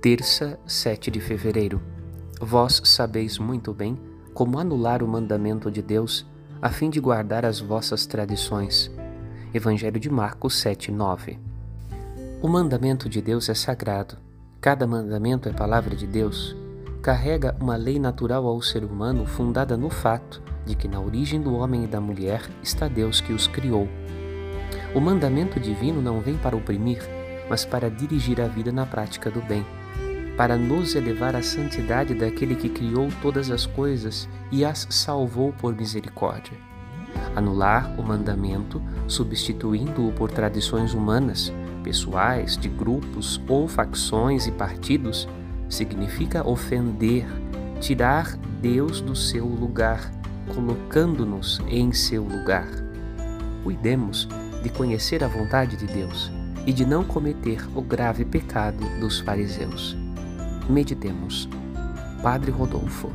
Terça, 7 de fevereiro. Vós sabeis muito bem como anular o mandamento de Deus a fim de guardar as vossas tradições. Evangelho de Marcos 7, 9. O mandamento de Deus é sagrado. Cada mandamento é palavra de Deus. Carrega uma lei natural ao ser humano fundada no fato de que na origem do homem e da mulher está Deus que os criou. O mandamento divino não vem para oprimir, mas para dirigir a vida na prática do bem para nos elevar à santidade daquele que criou todas as coisas e as salvou por misericórdia. Anular o mandamento, substituindo-o por tradições humanas, pessoais, de grupos ou facções e partidos, significa ofender, tirar Deus do seu lugar, colocando-nos em seu lugar. Cuidemos de conhecer a vontade de Deus e de não cometer o grave pecado dos fariseus. Meditemos. Padre Rodolfo.